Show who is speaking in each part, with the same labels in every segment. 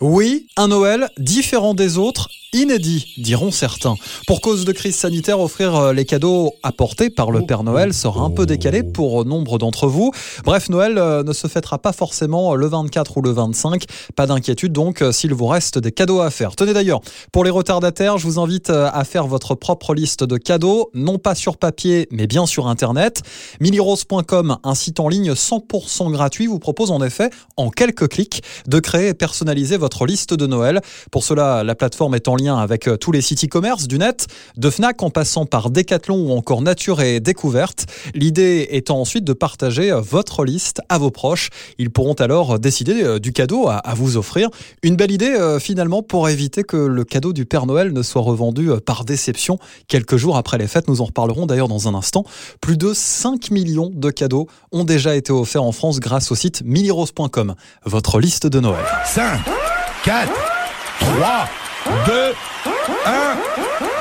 Speaker 1: Oui, un Noël différent des autres, inédit, diront certains. Pour cause de crise sanitaire, offrir euh, les cadeaux apportés par le Père Noël sera un peu décalé pour nombre d'entre vous. Bref, Noël euh, ne se fêtera pas forcément le 24 ou le 25. Pas d'inquiétude donc euh, s'il vous reste des cadeaux à faire. Tenez d'ailleurs, pour les retardataires, je vous invite à faire votre propre liste de cadeaux, non pas sur papier, mais bien sur Internet. Millirose.com, un site en ligne 100% gratuit, vous propose en effet, en quelques clics, de créer et personnaliser votre liste de Noël. Pour cela, la plateforme est en avec euh, tous les sites e-commerce du net, de Fnac en passant par Decathlon ou encore Nature et Découverte. L'idée étant ensuite de partager euh, votre liste à vos proches. Ils pourront alors décider euh, du cadeau à, vous offrir. Une belle idée finalement pour éviter que le cadeau du Père Noël ne soit revendu par déception quelques jours après les fêtes. Nous en reparlerons d'ailleurs dans un instant. Plus de 5 millions de cadeaux ont déjà été offerts en France grâce au site millirose.com. Votre liste de Noël.
Speaker 2: 5 4, 3, 2, 1,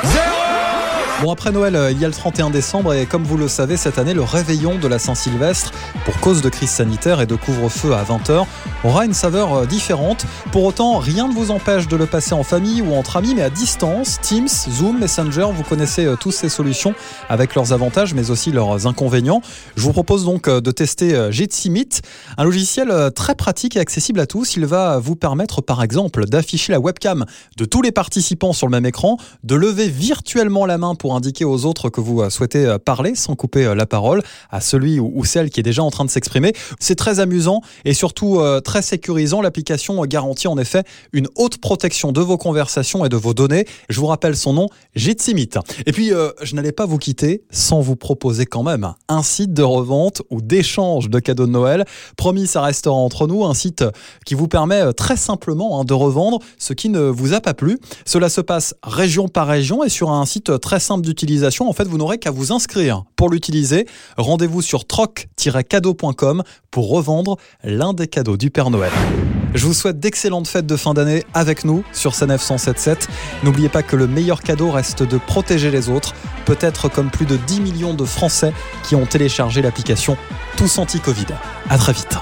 Speaker 2: 0
Speaker 1: Bon, après Noël, euh, il y a le 31 décembre et comme vous le savez, cette année, le réveillon de la Saint-Sylvestre, pour cause de crise sanitaire et de couvre-feu à 20h, aura une saveur euh, différente. Pour autant, rien ne vous empêche de le passer en famille ou entre amis, mais à distance. Teams, Zoom, Messenger, vous connaissez euh, tous ces solutions avec leurs avantages, mais aussi leurs inconvénients. Je vous propose donc de tester Jitsi Meet, un logiciel très pratique et accessible à tous. Il va vous permettre, par exemple, d'afficher la webcam de tous les participants sur le même écran, de lever virtuellement la main pour pour indiquer aux autres que vous euh, souhaitez euh, parler sans couper euh, la parole à celui ou celle qui est déjà en train de s'exprimer. C'est très amusant et surtout très sécurisant. L'application garantit en effet une haute protection de vos conversations et de vos données. Je vous rappelle son nom, Jitsimit. Et puis, je n'allais pas vous quitter sans vous proposer quand même un site de revente ou d'échange de cadeaux de Noël. Promis, ça restera entre nous, un site qui vous permet très simplement hein, de revendre ce qui ne vous a pas plu. Cela se passe région par région et sur un site très simple d'utilisation. En fait, vous n'aurez qu'à vous inscrire pour l'utiliser. Rendez-vous sur troc-cadeau.com pour revendre l'un des cadeaux du Père Noël. Je vous souhaite d'excellentes fêtes de fin d'année avec nous sur CNF 177. N'oubliez pas que le meilleur cadeau reste de protéger les autres, peut-être comme plus de 10 millions de Français qui ont téléchargé l'application Tous Anti-Covid. À très vite.